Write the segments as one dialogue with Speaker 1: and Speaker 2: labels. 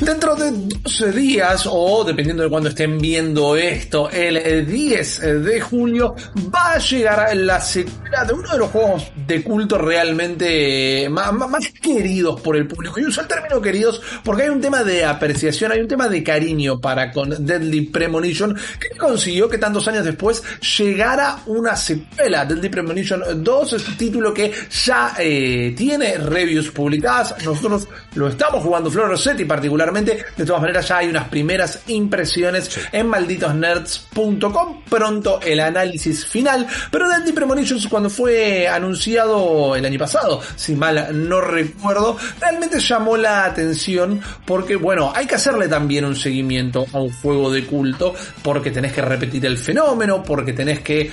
Speaker 1: Dentro de 12 días, o dependiendo de cuando estén viendo esto, el 10 de julio va a llegar la secuela de uno de los juegos de culto realmente más, más queridos por el público. Y uso el término queridos porque hay un tema de apreciación, hay un tema de cariño para con Deadly Premonition que consiguió que tantos años después llegara una secuela. Deadly Premonition 2 es un título que ya eh, tiene reviews publicadas. Nosotros lo estamos jugando, Flor Rossetti particularmente de todas maneras, ya hay unas primeras impresiones en malditosnerds.com. Pronto el análisis final. Pero Deadly Premonitions, cuando fue anunciado el año pasado, si mal no recuerdo, realmente llamó la atención porque, bueno, hay que hacerle también un seguimiento a un juego de culto porque tenés que repetir el fenómeno, porque tenés que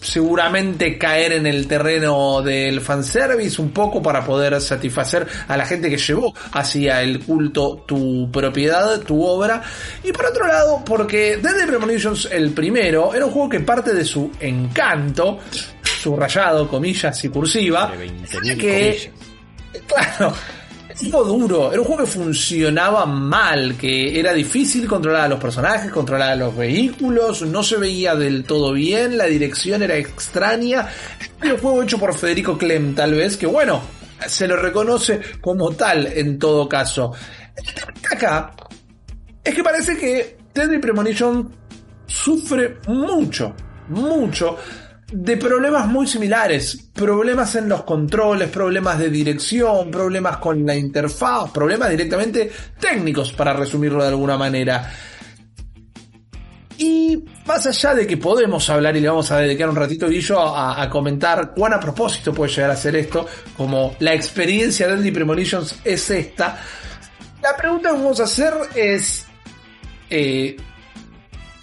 Speaker 1: seguramente caer en el terreno del fanservice un poco para poder satisfacer a la gente que llevó hacia el culto tu propiedad, tu obra. Y por otro lado, porque Deadly Premonitions el primero era un juego que parte de su encanto, subrayado, comillas y cursiva, que, claro, duro, era un juego que funcionaba mal, que era difícil controlar a los personajes, controlar a los vehículos, no se veía del todo bien, la dirección era extraña. Era un juego hecho por Federico Clem, tal vez, que bueno, se lo reconoce como tal en todo caso. Acá es que parece que Deadly Premonition sufre mucho, mucho de problemas muy similares. Problemas en los controles, problemas de dirección, problemas con la interfaz, problemas directamente técnicos, para resumirlo de alguna manera. Y más allá de que podemos hablar y le vamos a dedicar un ratito, Guillo, a, a comentar cuán a propósito puede llegar a ser esto, como la experiencia de Andy Premonitions es esta, la pregunta que vamos a hacer es, eh,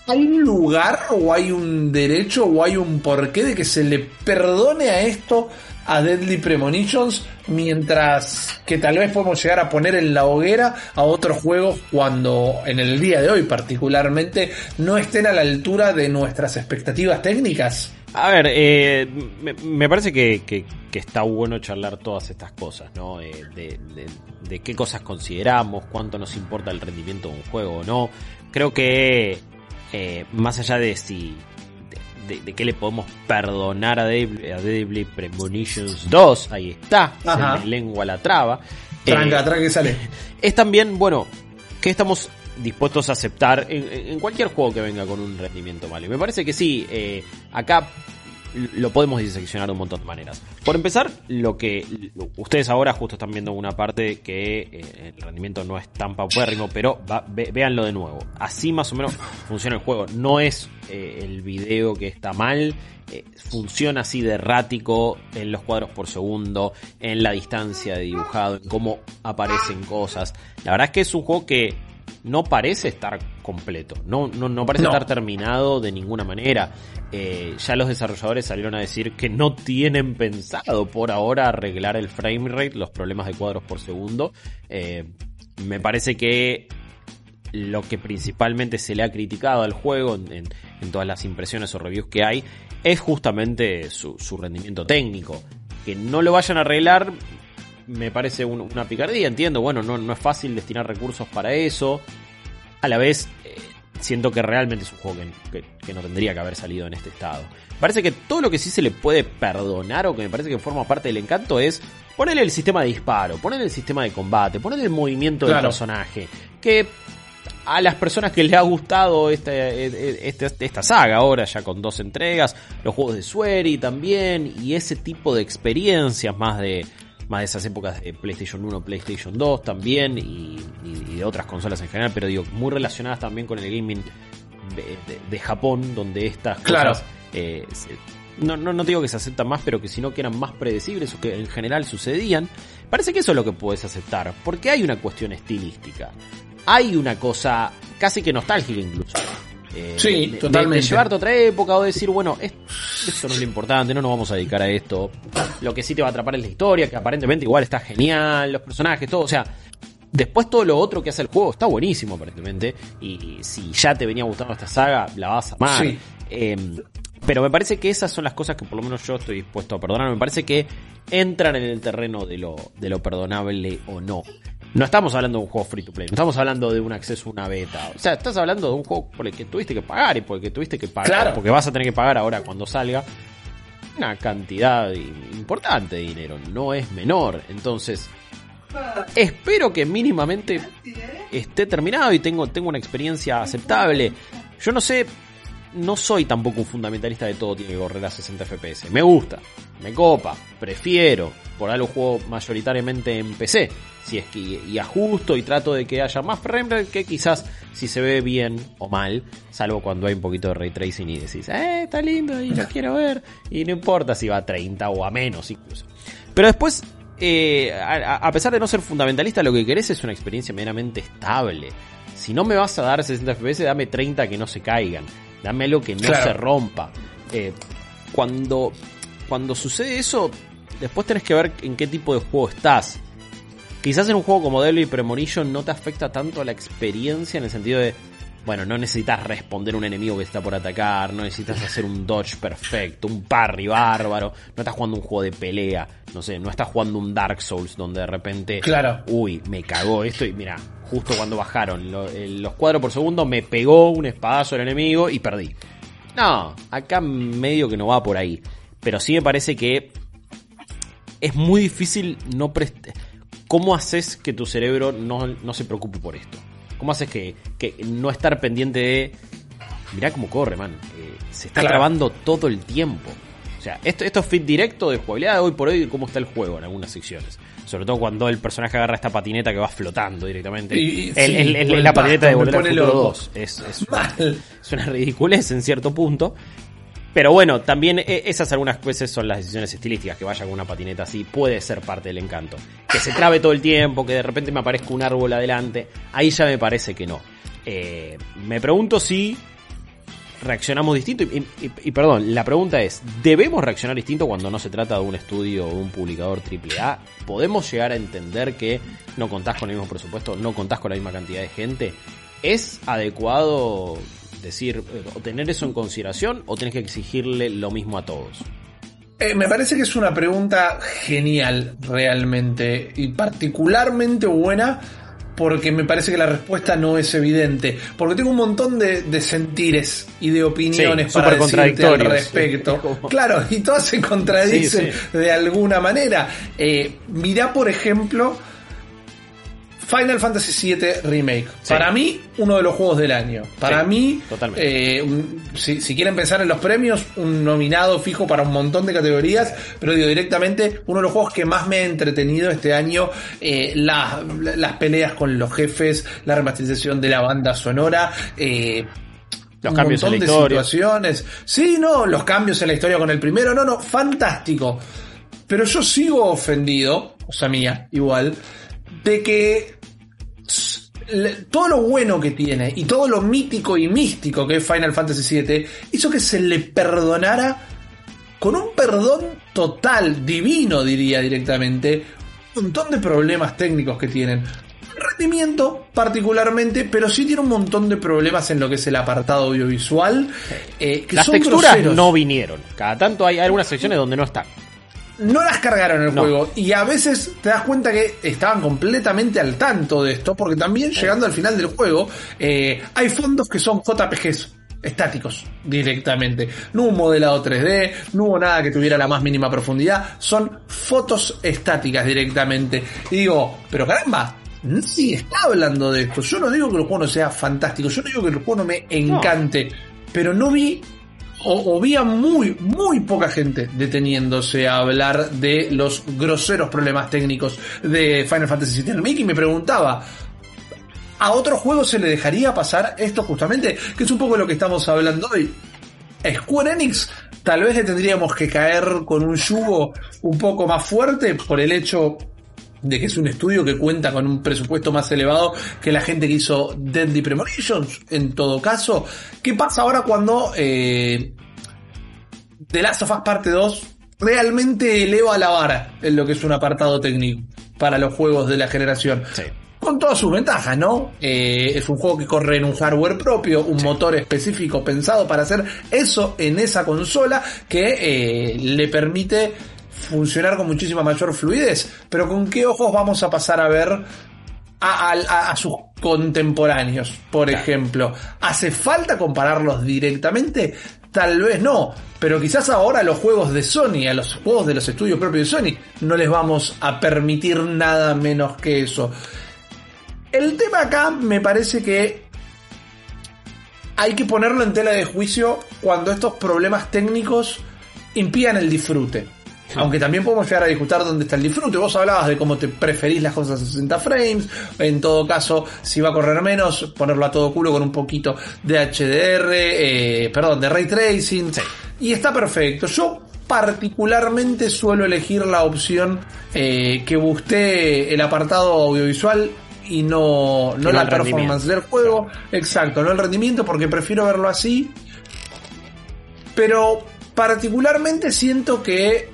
Speaker 1: ¿Hay un lugar o hay un derecho o hay un porqué de que se le perdone a esto a Deadly Premonitions mientras que tal vez podemos llegar a poner en la hoguera a otros juegos cuando en el día de hoy particularmente no estén a la altura de nuestras expectativas técnicas?
Speaker 2: A ver, eh, me, parece que, está bueno charlar todas estas cosas, ¿no? Eh, de, de, qué cosas consideramos, cuánto nos importa el rendimiento de un juego o no. Creo que eh, más allá de si de, qué le podemos perdonar a Deadly, Premonitions 2, ahí está, se me lengua la traba.
Speaker 1: Tranca, eh, tranca que sale.
Speaker 2: Es también, bueno, que estamos dispuestos a aceptar en, cualquier juego que venga con un rendimiento malo. Y me parece que sí, eh, acá lo podemos diseccionar de un montón de maneras. Por empezar, lo que ustedes ahora justo están viendo una parte que eh, el rendimiento no es tan paupérrimo, pero véanlo de nuevo. Así más o menos funciona el juego. No es eh, el video que está mal, eh, funciona así de errático en los cuadros por segundo, en la distancia de dibujado, en cómo aparecen cosas. La verdad es que es un juego que no parece estar completo, no, no, parece estar terminado de ninguna manera. Eh, ya los desarrolladores salieron a decir que no tienen pensado por ahora arreglar el frame rate, los problemas de cuadros por segundo. Eh, me parece que lo que principalmente se le ha criticado al juego en, todas las impresiones o reviews que hay es justamente su, rendimiento técnico. Que no lo vayan a arreglar me parece una picardía, entiendo, bueno, no, no es fácil destinar recursos para eso. A la vez, eh, siento que realmente es un juego que, no tendría que haber salido en este estado. Parece que todo lo que sí se le puede perdonar o que me parece que forma parte del encanto es ponerle el sistema de disparo, ponerle el sistema de combate, ponerle el movimiento del personaje. Que a las personas que les ha gustado esta, esta, esta, saga ahora, ya con dos entregas, los juegos de Sueri también, y ese tipo de experiencias más de, más de esas épocas de PlayStation 1, PlayStation 2 también y, de otras consolas en general, pero digo, muy relacionadas también con el gaming de, Japón, donde estas cosas eh, no, no, no digo que se aceptan más, pero que sino que eran más predecibles o que en general sucedían, parece que eso es lo que puedes aceptar, porque hay una cuestión estilística. Hay una cosa casi que nostálgica incluso.
Speaker 1: Eh, sí, totalmente.
Speaker 2: De, llevarte a otra época o decir, bueno, esto no es lo importante, no nos vamos a dedicar a esto. Lo que sí te va a atrapar es la historia, que aparentemente igual está genial, los personajes, todo. O sea, después todo lo otro que hace el juego está buenísimo, aparentemente. Y si ya te venía gustando esta saga, la vas a amar. Em, pero me parece que esas son las cosas que por lo menos yo estoy dispuesto a perdonar. Me parece que entran en el terreno de lo, de lo perdonable o no. No estamos hablando de un juego free to play, no estamos hablando de un acceso a una beta. O sea, estás hablando de un juego por el que tuviste que pagar y por el que tuviste que pagar. Porque vas a tener que pagar ahora cuando salga una cantidad importante de dinero. No es menor. Entonces, espero que mínimamente esté terminado y tengo, tengo una experiencia aceptable. Yo no sé no soy tampoco un fundamentalista de todo tiene que correr a 60 FPS. Me gusta, me copa, prefiero. Por algo juego mayoritariamente en PC. Si es que y ajusto y trato de que haya más frame que quizás si se ve bien o mal. Salvo cuando hay un poquito de ray tracing y decís, eh, está lindo y lo quiero ver. Y no importa si va a 30 o a menos incluso. Pero después, eh, a, pesar de no ser fundamentalista, lo que querés es una experiencia meramente estable. Si no me vas a dar 60 FPS, dame 30 que no se caigan dame algo que no se rompa. Eh, cuando, cuando sucede eso, después tenés que ver en qué tipo de juego estás. Quizás en un juego como Devil Premonition no te afecta tanto a la experiencia en el sentido de, bueno, no necesitas responder a un enemigo que está por atacar, no necesitas hacer un dodge perfecto, un parry bárbaro, no estás jugando un juego de pelea, no sé, no estás jugando un Dark Souls donde de repente,
Speaker 1: claro.
Speaker 2: uy, me cagó esto y mira, justo cuando bajaron los cuadros por segundo, me pegó un espadazo el enemigo y perdí. No, acá medio que no va por ahí. Pero sí me parece que es muy difícil no prestar. ¿Cómo haces que tu cerebro no, se preocupe por esto? ¿Cómo haces que, no estar pendiente de. Mirá cómo corre, man. Eh, se está grabando todo el tiempo. O sea, esto, esto es fit directo de jugabilidad de hoy por hoy cómo está el juego en algunas secciones. Sobre todo cuando el personaje agarra esta patineta que va flotando directamente. es la patineta de Volver al Futuro 2. Es, una, ridiculez en cierto punto. Pero bueno, también e, esas algunas veces son las decisiones estilísticas. Que vaya con una patineta así puede ser parte del encanto. Que se trabe todo el tiempo, que de repente me aparezca un árbol adelante. Ahí ya me parece que no. Eh, me pregunto si reaccionamos distinto. Y, perdón, la pregunta es, ¿debemos reaccionar distinto cuando no se trata de un estudio o un publicador AAA? ¿Podemos llegar a entender que no contás con el mismo presupuesto, no contás con la misma cantidad de gente? ¿Es adecuado decir o tener eso en consideración o tenés que exigirle lo mismo a todos?
Speaker 1: Eh, me parece que es una pregunta genial realmente y particularmente buena porque me parece que la respuesta no es evidente. Porque tengo un montón de, sentires y de opiniones para decirte al respecto. Claro, y todas se contradicen de alguna manera. Eh, mirá, por ejemplo, Final Fantasy VII Remake. Para mí, uno de los juegos del año. Para mí, eh, si, quieren pensar en los premios, un nominado fijo para un montón de categorías, pero digo directamente, uno de los juegos que más me ha entretenido este año, eh, las peleas con los jefes, la remasterización de la banda sonora, eh,
Speaker 2: los cambios en la de situaciones.
Speaker 1: Sí, no, los cambios en la historia con el primero, no, no, fantástico. Pero yo sigo ofendido, o sea, mía, igual, de que todo lo bueno que tiene y todo lo mítico y místico que es Final Fantasy VII hizo que se le perdonara con un perdón total, divino diría directamente, un montón de problemas técnicos que tienen. Rendimiento particularmente, pero sí tiene un montón de problemas en lo que es el apartado audiovisual.
Speaker 2: Eh, Las texturas no vinieron. Cada tanto hay algunas secciones donde no están
Speaker 1: no las cargaron el juego. Y a veces te das cuenta que estaban completamente al tanto de esto, porque también llegando al final del juego, eh, hay fondos que son JPGs estáticos directamente. No hubo modelado 3D, no hubo nada que tuviera la más mínima profundidad, son fotos estáticas directamente. Y digo, pero caramba, sí está hablando de esto. Yo no digo que el juego no sea fantástico, yo no digo que el juego no me encante, pero no vi o, había muy, muy poca gente deteniéndose a hablar de los groseros problemas técnicos de Final Fantasy VII Remake y me preguntaba, ¿a otro juego se le dejaría pasar esto justamente? Que es un poco lo que estamos hablando hoy. Square Enix tal vez le tendríamos que caer con un yugo un poco más fuerte por el hecho de que es un estudio que cuenta con un presupuesto más elevado que la gente que hizo Deadly Premonitions, en todo caso. ¿Qué pasa ahora cuando eh, The Last of Us Parte 2 realmente eleva la vara en lo que es un apartado técnico para los juegos de la generación?
Speaker 2: Sí.
Speaker 1: Con todas sus ventajas, ¿no? Eh, es un juego que corre en un hardware propio, un motor específico pensado para hacer eso en esa consola que eh, le permite funcionar con muchísima mayor fluidez. Pero ¿con qué ojos vamos a pasar a ver a, a- a sus contemporáneos, por ejemplo? ¿Hace falta compararlos directamente? Tal vez no, pero quizás ahora a los juegos de Sony, a los juegos de los estudios propios de Sony, no les vamos a permitir nada menos que eso. El tema acá me parece que hay que ponerlo en tela de juicio cuando estos problemas técnicos impidan el disfrute. Aunque también podemos llegar a discutir dónde está el disfrute. Vos hablabas de cómo te preferís las cosas a 60 frames. En todo caso, si va a correr menos, ponerlo a todo culo con un poquito de HDR, eh, perdón, de ray tracing. Y está perfecto. Yo particularmente suelo elegir la opción eh, que busque el apartado audiovisual y no, no
Speaker 2: no
Speaker 1: la performance del juego. Exacto, no el rendimiento porque prefiero verlo así. Pero particularmente siento que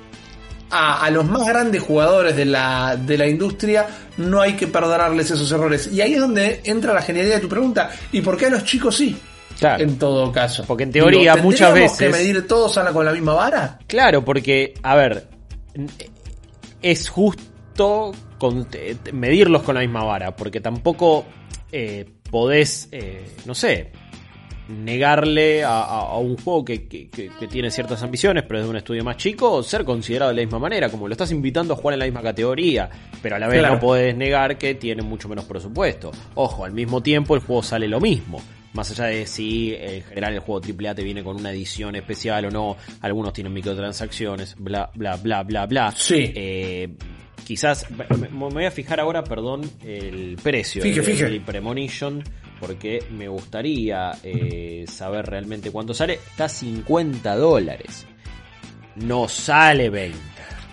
Speaker 1: a, a los más grandes jugadores de la, de la industria no hay que perdonarles esos errores. Y ahí es donde entra la genialidad de tu pregunta. ¿Y por qué a los chicos sí?
Speaker 2: Claro.
Speaker 1: En todo caso.
Speaker 2: Porque en teoría,
Speaker 1: Digo,
Speaker 2: muchas
Speaker 1: ¿tendríamos
Speaker 2: veces-
Speaker 1: que medir todos a la- con la misma vara?
Speaker 2: Claro, porque, a ver, es justo con- medirlos con la misma vara, porque tampoco eh, podés, eh, no sé, negarle a, a- a un juego que, que- tiene ciertas ambiciones, pero es de un estudio más chico, ser considerado de la misma manera, como lo estás invitando a jugar en la misma categoría, pero a la vez
Speaker 1: Claro.
Speaker 2: no podés negar que tiene mucho menos presupuesto. Ojo, al mismo tiempo el juego sale lo mismo. Más allá de si eh, en general el juego AAA te viene con una edición especial o no, algunos tienen microtransacciones, bla, bla, bla, bla, bla.
Speaker 1: Sí.
Speaker 2: Eh, quizás, me, voy a fijar ahora, perdón, el precio
Speaker 1: Fije,
Speaker 2: de
Speaker 1: fije.
Speaker 2: Deadly Premonition, porque me gustaría eh, saber realmente cuánto sale. Está a 50 dólares. No sale 20,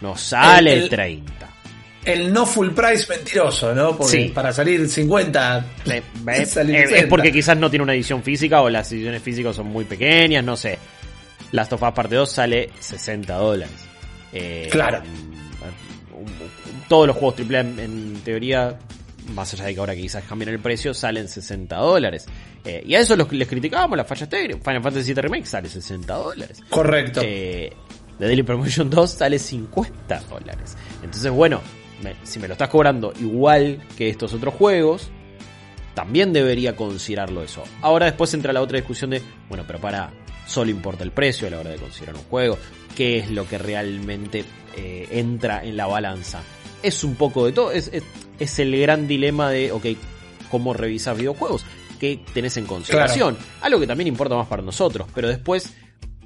Speaker 2: no sale
Speaker 1: El-
Speaker 2: el,
Speaker 1: el-
Speaker 2: 30.
Speaker 1: El no full price mentiroso, ¿no? Porque
Speaker 2: Sí.
Speaker 1: para salir 50.
Speaker 2: Eh,
Speaker 1: es salir
Speaker 2: es
Speaker 1: 60.
Speaker 2: porque quizás no tiene una edición física o las ediciones físicas son muy pequeñas, no sé. Last of Us Parte 2 sale 60 dólares. Eh,
Speaker 1: Claro.
Speaker 2: Todos los juegos AAA en teoría, más allá de que ahora quizás cambien el precio, salen 60 dólares. Eh, y a eso los, les criticábamos las fallas técnicas. Final Fantasy VII Remake sale 60 dólares.
Speaker 1: Correcto.
Speaker 2: Eh, The Daily Promotion 2 sale 50 dólares. Entonces, bueno, me- si me lo estás cobrando igual que estos otros juegos, también debería considerarlo eso. Ahora después entra la otra discusión de, bueno, pero para, solo importa el precio a la hora de considerar un juego. ¿Qué es lo que realmente eh, entra en la balanza? Es un poco de todo, es, es, es el gran dilema de, ok, ¿cómo revisas videojuegos? ¿Qué tenés en consideración? Algo que también importa más para nosotros, pero después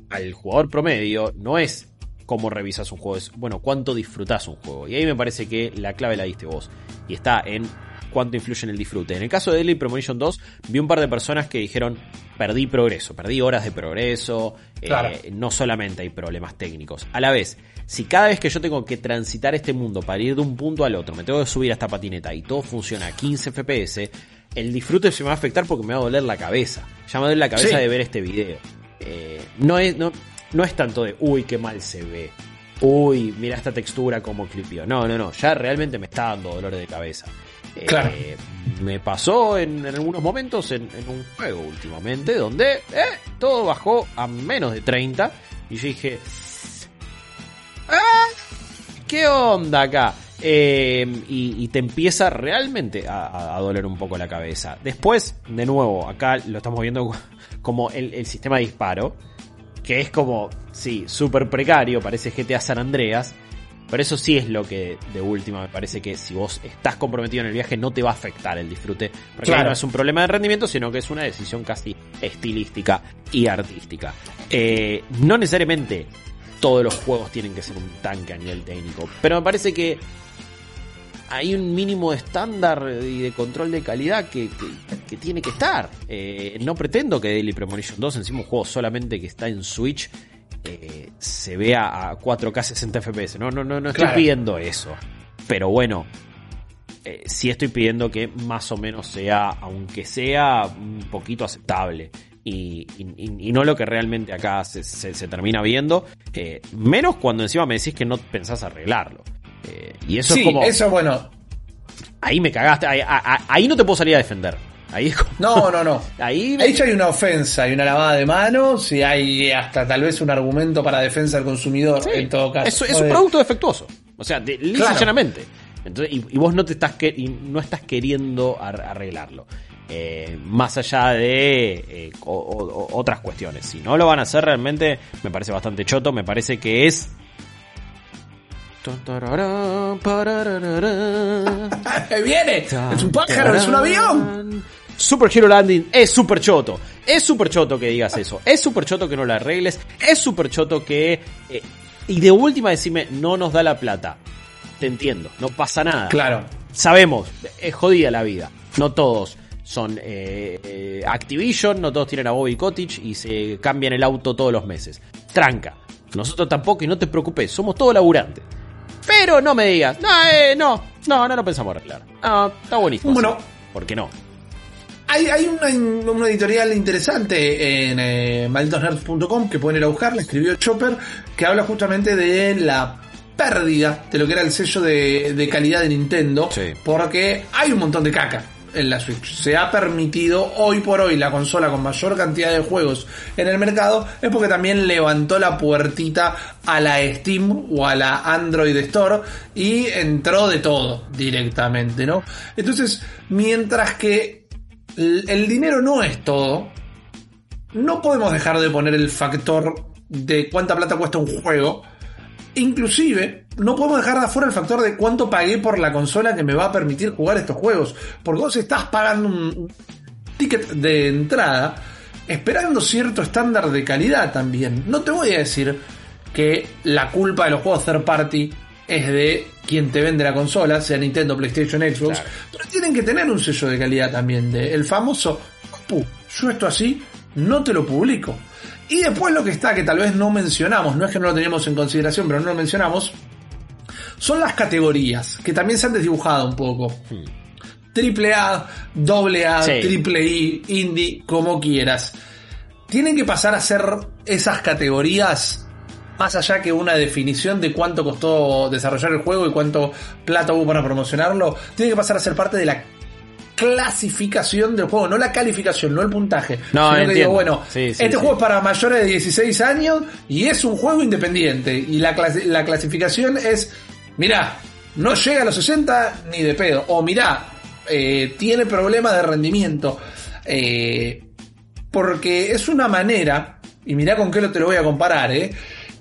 Speaker 2: al jugador promedio no es cómo revisas un juego, es bueno, cuánto disfrutás un juego. Y ahí me parece que la clave la diste vos. Y está en cuánto influye en el disfrute. En el caso de Deadly Premonition 2, vi un par de personas que dijeron, perdí progreso, perdí horas de progreso, eh, no solamente hay problemas técnicos. A la vez, si cada vez que yo tengo que transitar este mundo para ir de un punto al otro, me tengo que subir a esta patineta y todo funciona a 15 FPS, el disfrute se me va a afectar porque me va a doler la cabeza. Ya me duele la cabeza
Speaker 1: Sí.
Speaker 2: de ver este video. Eh, no, es, no, no es tanto de, uy, qué mal se ve. Uy, mira esta textura como clipió. No, no, no. Ya realmente me está dando dolor de cabeza. Eh,
Speaker 1: Claro.
Speaker 2: me pasó en, en algunos momentos en, en un juego últimamente donde eh, todo bajó a menos de 30 y yo dije, "Ah, ¿qué onda acá? Eh, y, y te empieza realmente a doler un poco la cabeza. Después, de nuevo, acá lo estamos viendo como el, el sistema de disparo, que es como, sí, súper precario, parece GTA San Andreas, pero eso sí es lo que de última me parece que si vos estás comprometido en el viaje no te va a afectar el disfrute, porque
Speaker 1: Claro.
Speaker 2: no es un problema de rendimiento, sino que es una decisión casi estilística y artística. Eh, no necesariamente todos los juegos tienen que ser un tanque a nivel técnico, pero me parece que hay un mínimo de estándar y de control de calidad que, que- que tiene que estar. Eh, no pretendo que Daily Premonition 2, encima un juego solamente que está en Switch, eh, se vea a 4K 60 FPS. No, no, no, no estoy
Speaker 1: Claro.
Speaker 2: pidiendo eso. Pero bueno, eh, sí estoy pidiendo que más o menos sea, aunque sea un poquito aceptable. Y, y- y no lo que realmente acá se, se- se termina viendo. eh, menos cuando encima me decís que no pensás arreglarlo. Y eso
Speaker 1: sí,
Speaker 2: es como.
Speaker 1: eso bueno.
Speaker 2: Ahí me cagaste. Ahí, ahí no te puedo salir a defender. Ahí es como-
Speaker 1: No, no, no.
Speaker 2: Ahí,
Speaker 1: Ahí ya hay una ofensa, hay una lavada de manos y hay hasta tal vez un argumento para defensa del consumidor
Speaker 2: Sí,
Speaker 1: en todo caso.
Speaker 2: Es, es un
Speaker 1: De-
Speaker 2: producto defectuoso. O sea, de, lisa y
Speaker 1: Claro.
Speaker 2: llanamente. Entonces, y, y vos no te estás que, y no estás queriendo ar- arreglarlo. Eh, más allá de eh, o- o- o- otras cuestiones. Si no lo van a hacer realmente, me parece bastante choto. Me parece que es.
Speaker 1: Ahí viene, es un pájaro, es un avión.
Speaker 2: Super Hero Landing es super choto. Es super choto que digas eso. Es super choto que no lo arregles. Es super choto que. eh, y de última decime, no nos da la plata. Te entiendo, no pasa nada.
Speaker 1: Claro.
Speaker 2: Sabemos, es jodida la vida. No todos son eh, eh, Activision, no todos tienen a Bobby Cottage y se cambian el auto todos los meses. Tranca. Nosotros tampoco y no te preocupes, somos todos laburantes. Pero no me digas, no, eh, no, no, no lo pensamos arreglar. No, está buenísimo.
Speaker 1: Bueno.
Speaker 2: ¿Por qué no?
Speaker 1: Hay, hay una, una editorial interesante en eh, malditosnerds.com que pueden ir a buscar, la escribió Chopper, que habla justamente de la pérdida de lo que era el sello de, de calidad de Nintendo,
Speaker 2: Sí.
Speaker 1: porque hay un montón de caca en la Switch. Se ha permitido hoy por hoy la consola con mayor cantidad de juegos en el mercado, es porque también levantó la puertita a la Steam o a la Android Store y entró de todo directamente, ¿no? Entonces, mientras que el dinero no es todo, no podemos dejar de poner el factor de cuánta plata cuesta un juego. Inclusive, no podemos dejar de afuera el factor de cuánto pagué por la consola que me va a permitir jugar estos juegos. Porque vos estás pagando un ticket de entrada esperando cierto estándar de calidad también. No te voy a decir que la culpa de los juegos third party es de quien te vende la consola, sea Nintendo, PlayStation, Xbox,
Speaker 2: Claro.
Speaker 1: pero tienen que tener un sello de calidad también, de el famoso, "Pu, yo esto así no te lo publico. Y después lo que está, que tal vez no mencionamos, no es que no lo teníamos en consideración, pero no lo mencionamos, son las categorías, que también se han desdibujado un poco. Triple A, doble A,
Speaker 2: Sí.
Speaker 1: triple I, indie, como quieras. Tienen que pasar a ser esas categorías más allá que una definición de cuánto costó desarrollar el juego y cuánto plata hubo para promocionarlo, tiene que pasar a ser parte de la clasificación del juego, no la calificación, no el puntaje.
Speaker 2: No,
Speaker 1: sino que digo, bueno,
Speaker 2: Sí, sí,
Speaker 1: este
Speaker 2: sí.
Speaker 1: juego es para mayores de 16 años y es un juego independiente. Y la, clasi- la clasificación es, mirá, no llega a los 60 ni de pedo. O mirá, eh, tiene problemas de rendimiento. Eh, porque es una manera, y mirá con qué lo te lo voy a comparar, ¿eh?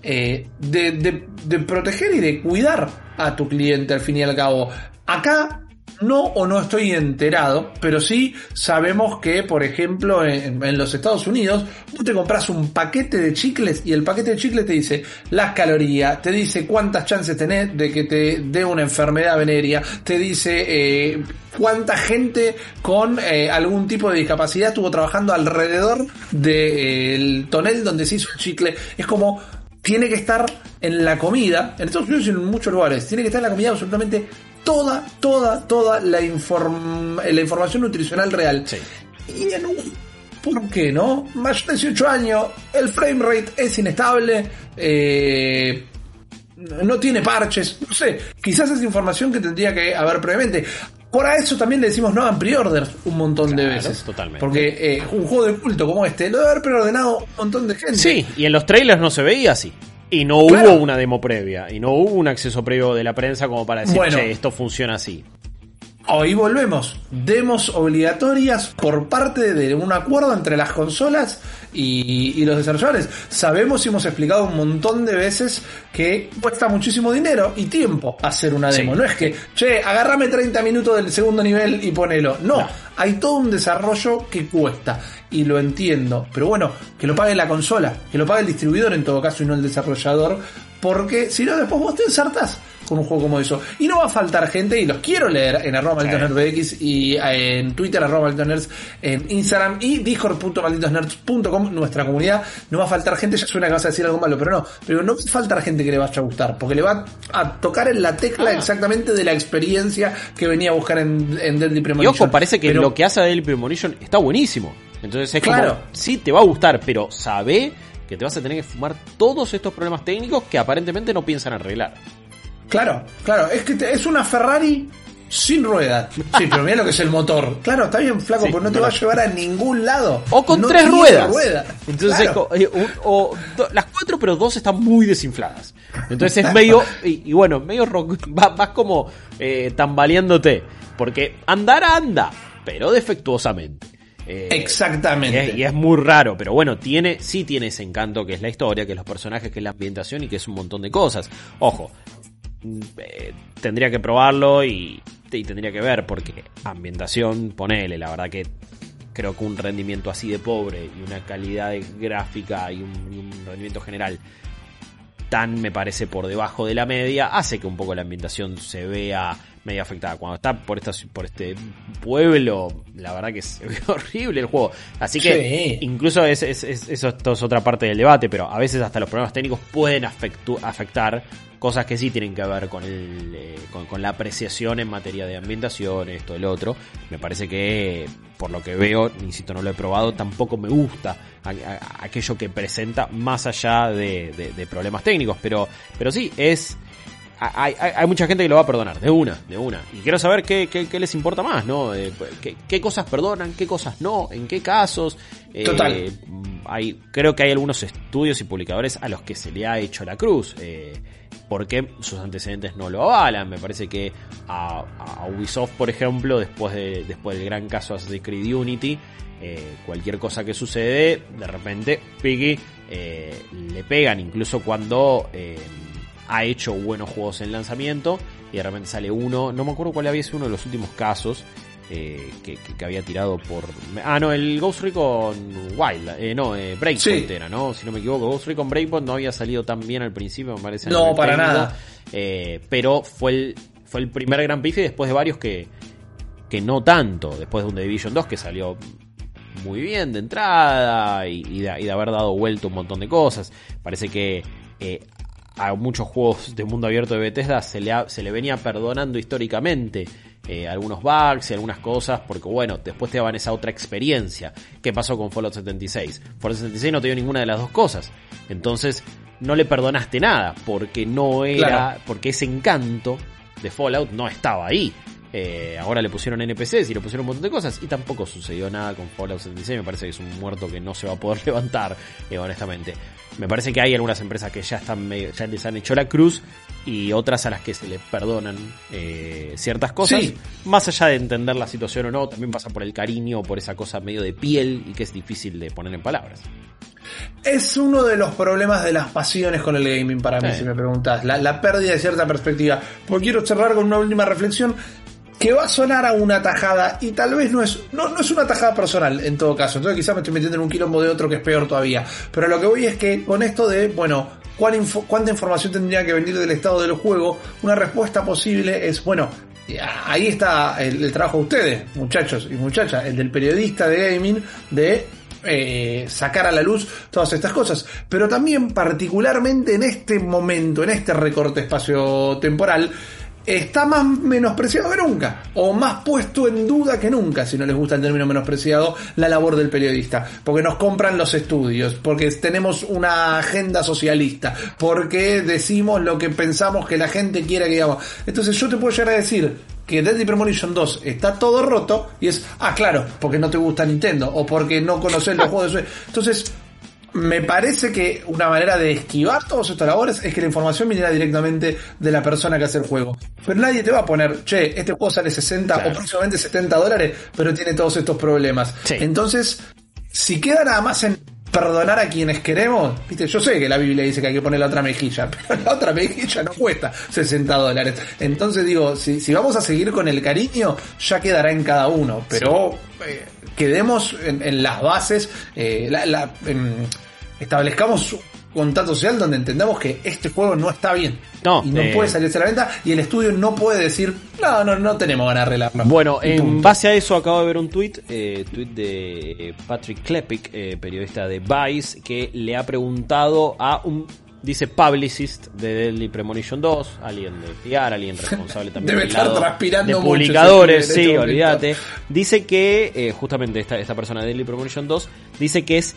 Speaker 1: Eh, de, de- de proteger y de cuidar a tu cliente al fin y al cabo. Acá no o no estoy enterado, pero sí sabemos que, por ejemplo, en, los Estados Unidos, tú te compras un paquete de chicles y el paquete de chicles te dice las calorías, te dice cuántas chances tenés de que te dé una enfermedad venérea, te dice eh, cuánta gente con eh, algún tipo de discapacidad estuvo trabajando alrededor del tonel donde se hizo el chicle. Es como tiene que estar en la comida, en Estados Unidos y en muchos lugares, tiene que estar en la comida absolutamente toda, toda, toda la, inform- la información nutricional real.
Speaker 2: Sí.
Speaker 1: Y en un... ¿Por qué no? Mayor de 18 años, el frame rate es inestable, eh, no tiene parches, no sé, quizás es información que tendría que haber previamente. Por a eso también le decimos no hagan pre-orders un montón de veces.
Speaker 2: totalmente.
Speaker 1: Porque eh, un juego de culto como este lo debe haber preordenado un montón de gente.
Speaker 2: Sí, y en los trailers no se veía así. Y no
Speaker 1: Claro.
Speaker 2: hubo una demo previa. Y no hubo un acceso previo de la prensa como para decir,
Speaker 1: Bueno.
Speaker 2: che, esto funciona así.
Speaker 1: Hoy volvemos. Demos obligatorias por parte de un acuerdo entre las consolas y, y los desarrolladores. Sabemos y hemos explicado un montón de veces que cuesta muchísimo dinero y tiempo hacer una demo.
Speaker 2: Sí.
Speaker 1: No es que, che, agárrame 30 minutos del segundo nivel y ponelo. No,
Speaker 2: No.
Speaker 1: hay todo un desarrollo que cuesta. Y lo entiendo. Pero bueno, que lo pague la consola, que lo pague el distribuidor en todo caso y no el desarrollador. Porque si no, después vos te ensartás con un juego como eso. Y no va a faltar gente, y los quiero leer en arroba malditosnerds y eh, en Twitter arroba malditosnerds, en Instagram y discord.malditosnerds.com, nuestra comunidad. No va a faltar gente, ya suena que vas a decir algo malo, pero no. Pero no va a faltar gente que le vaya a gustar, porque le va a tocar en la tecla
Speaker 2: Ah.
Speaker 1: exactamente de la experiencia que venía a buscar en, en Deadly
Speaker 2: Y
Speaker 1: Premonition.
Speaker 2: ojo, parece que
Speaker 1: Pero-
Speaker 2: lo que hace Daily Premonition está buenísimo. Entonces es
Speaker 1: Claro.
Speaker 2: como, sí, te va a gustar, pero sabe que te vas a tener que fumar todos estos problemas técnicos que aparentemente no piensan arreglar.
Speaker 1: Claro, claro, es que te- es una Ferrari sin ruedas. Sí, pero mira lo que es el motor. Claro, está bien flaco,
Speaker 2: Sí,
Speaker 1: pero no te va a llevar a ningún lado.
Speaker 2: O con
Speaker 1: No
Speaker 2: tres ruedas.
Speaker 1: rueda.
Speaker 2: Entonces,
Speaker 1: Claro.
Speaker 2: eh, o do- las cuatro, pero dos están muy desinfladas. Entonces es medio, y, y bueno, medio rock, va- vas como eh, tambaleándote. Porque andar anda, pero defectuosamente. Eh,
Speaker 1: Exactamente.
Speaker 2: Y es, y es muy raro, pero bueno, tiene, sí tiene ese encanto que es la historia, que es los personajes, que es la ambientación y que es un montón de cosas. Ojo, eh, tendría que probarlo y, y tendría que ver, porque ambientación, ponele, la verdad que creo que un rendimiento así de pobre y una calidad de gráfica y un rendimiento general tan me parece por debajo de la media hace que un poco la ambientación se vea medio afectada. Cuando está por esta, por este pueblo, la verdad que se ve horrible el juego. Así que
Speaker 1: Sí.
Speaker 2: incluso es, es- es- eso esto es otra parte del debate, pero a veces hasta los problemas técnicos pueden afectu- afectar cosas que sí tienen que ver con, el, eh, con, con la apreciación en materia de ambientación, esto, el otro. Me parece que, por lo que veo, insisto, no lo he probado, tampoco me gusta a- a- aquello que presenta más allá de, de- de problemas técnicos. Pero, pero sí, es... Hay, hay- hay mucha gente que lo va a perdonar, de una, de una. Y quiero saber qué, qué- qué les importa más, ¿no? Eh, qué, qué cosas perdonan, qué cosas no, en qué casos. Eh,
Speaker 1: Total.
Speaker 2: hay, creo que hay algunos estudios y publicadores a los que se le ha hecho la cruz. Eh, porque sus antecedentes no lo avalan. Me parece que a, a Ubisoft, por ejemplo, después, de, después del gran caso Assassin's Creed Unity, eh, cualquier cosa que sucede, de repente, Piggy eh, le pegan, incluso cuando eh, ha hecho buenos juegos en lanzamiento y de repente sale uno, no me acuerdo cuál había sido uno de los últimos casos. eh, que, que- que había tirado por... Ah, no, el Ghost Recon Wild. Eh, no, eh, Breakpoint
Speaker 1: Sí.
Speaker 2: era, ¿no? Si no me equivoco, Ghost Recon Breakpoint no había salido tan bien al principio, me parece.
Speaker 1: No, para
Speaker 2: técnico,
Speaker 1: nada.
Speaker 2: eh, pero fue el, fue el primer gran pife después de varios que, que no tanto. Después de un The Division 2 que salió muy bien de entrada y, y de, y de haber dado vuelta un montón de cosas. Parece que eh, a muchos juegos de mundo abierto de Bethesda se le, ha- se le venía perdonando históricamente eh, algunos bugs y algunas cosas porque bueno, después te daban esa otra experiencia. ¿Qué pasó con Fallout 76? Fallout 76 no te dio ninguna de las dos cosas. Entonces no le perdonaste nada porque no era,
Speaker 1: Claro.
Speaker 2: porque ese encanto de Fallout no estaba ahí. Eh, ahora le pusieron NPCs y le pusieron un montón de cosas y tampoco sucedió nada con Fallout 76. Me parece que es un muerto que no se va a poder levantar, eh, honestamente. Me parece que hay algunas empresas que ya están medio- ya les han hecho la cruz y otras a las que se les perdonan eh, ciertas cosas.
Speaker 1: Sí.
Speaker 2: Más allá de entender la situación o no, también pasa por el cariño o por esa cosa medio de piel y que es difícil de poner en palabras.
Speaker 1: Es uno de los problemas de las pasiones con el gaming para mí,
Speaker 2: Sí.
Speaker 1: si me preguntas. La, la pérdida de cierta perspectiva. Porque quiero cerrar con una última reflexión que va a sonar a una tajada y tal vez no es, no, no es una tajada personal en todo caso. Entonces quizás me estoy metiendo en un quilombo de otro que es peor todavía. Pero lo que voy es que con esto de, bueno, ¿cuál info- ¿cuánta información tendría que venir del estado del juego? Una respuesta posible es, bueno, ahí está el, trabajo de ustedes, muchachos y muchachas, el del periodista de gaming, de eh, sacar a la luz todas estas cosas. Pero también particularmente en este momento, en este recorte espacio-temporal, está más menospreciado que nunca, o más puesto en duda que nunca, si no les gusta el término menospreciado, la labor del periodista, porque nos compran los estudios, porque tenemos una agenda socialista, porque decimos lo que pensamos que la gente quiera que digamos. Entonces yo te puedo llegar a decir que Deadly Premonition 2 está todo roto y es, ah, claro, porque no te gusta Nintendo o porque no conoces los juegos de. Entonces, me parece que una manera de esquivar todos estos labores es que la información viniera directamente de la persona que hace el juego. Pero nadie te va a poner, che, este juego sale 60
Speaker 2: Claro.
Speaker 1: o próximamente 70 dólares, pero tiene todos estos problemas.
Speaker 2: Sí.
Speaker 1: Entonces, si queda nada más en perdonar a quienes queremos, viste, yo sé que la Biblia dice que hay que poner la otra mejilla, pero la otra mejilla no cuesta 60 dólares. Entonces digo, si, si vamos a seguir con el cariño, ya quedará en cada uno, pero eh, quedemos en, en las bases, eh, la- la- en- establezcamos un contacto social donde entendamos que este juego no está bien.
Speaker 2: No,
Speaker 1: y no
Speaker 2: eh,
Speaker 1: puede salirse a la venta y el estudio no puede decir, no, no, no tenemos ganas de arreglarlo.
Speaker 2: Bueno, en
Speaker 1: punto.
Speaker 2: base a eso acabo de ver un tweet, eh, tweet de eh, Patrick Klepik, eh, periodista de Vice, que le ha preguntado a un, dice, publicist de Deadly Premonition 2, alguien de PR, alguien responsable también
Speaker 1: Debe estar transpirando
Speaker 2: de publicadores, sí,
Speaker 1: este
Speaker 2: olvídate. Dice que, eh, justamente esta, esta persona de Deadly Premonition 2, dice que es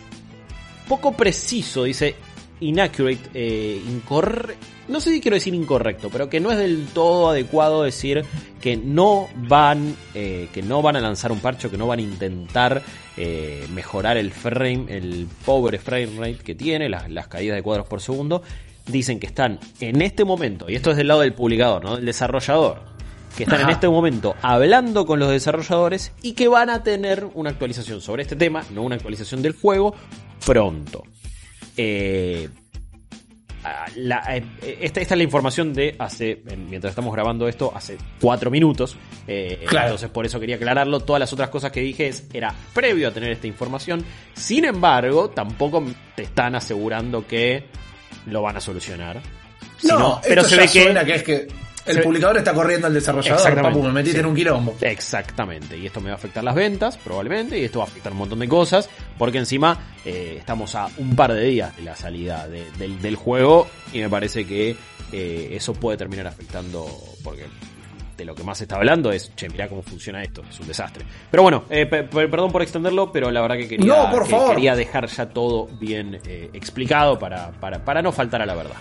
Speaker 2: poco preciso, dice inaccurate, eh, incorre- no sé si quiero decir incorrecto, pero que no es del todo adecuado decir que no van, eh, que no van a lanzar un parche, o que no van a intentar eh, mejorar el frame, el pobre frame rate que tiene, las, las caídas de cuadros por segundo. Dicen que están en este momento, y esto es del lado del publicador, ¿no? Del desarrollador, que están en este momento hablando con los desarrolladores y que van a tener una actualización sobre este tema, no una actualización del juego, pronto. Eh, la- eh, esta, esta es la información de hace, en- mientras estamos grabando esto, hace cuatro minutos. Eh,
Speaker 1: Claro.
Speaker 2: Entonces por eso quería aclararlo. Todas las otras cosas que dije es, era previo a tener esta información. Sin embargo, tampoco te están asegurando que lo van a solucionar.
Speaker 1: No,
Speaker 2: pero
Speaker 1: esto
Speaker 2: se
Speaker 1: ya
Speaker 2: ve que
Speaker 1: suena que es que el publicador está corriendo al desarrollador, papu, me metiste
Speaker 2: sí.
Speaker 1: en un quilombo.
Speaker 2: Exactamente, y esto me va a afectar las ventas, probablemente, y esto va a afectar un montón de cosas, porque encima eh, estamos a un par de días de la salida de- del, del juego, y me parece que eh, eso puede terminar afectando, porque de lo que más se está hablando es, che, mirá cómo funciona esto, es un desastre. Pero bueno, eh, pe- pe- perdón por extenderlo, pero la verdad que quería,
Speaker 1: No, por
Speaker 2: que
Speaker 1: favor.
Speaker 2: quería dejar ya todo bien eh, explicado para, para, para no faltar a la verdad.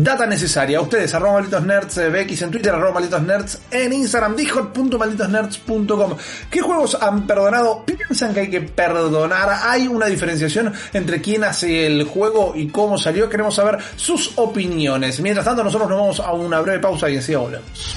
Speaker 1: Data necesaria. Ustedes, arroba malditos nerds, eh, BX en Twitter, arroba malditos nerds en Instagram, discord.malditosnerds.com. ¿Qué juegos han perdonado? ¿Piensan que hay que perdonar? ¿Hay una diferenciación entre quién hace el juego y cómo salió? Queremos saber sus opiniones. Mientras tanto, nosotros nos vamos a una breve pausa y enseguida volvemos.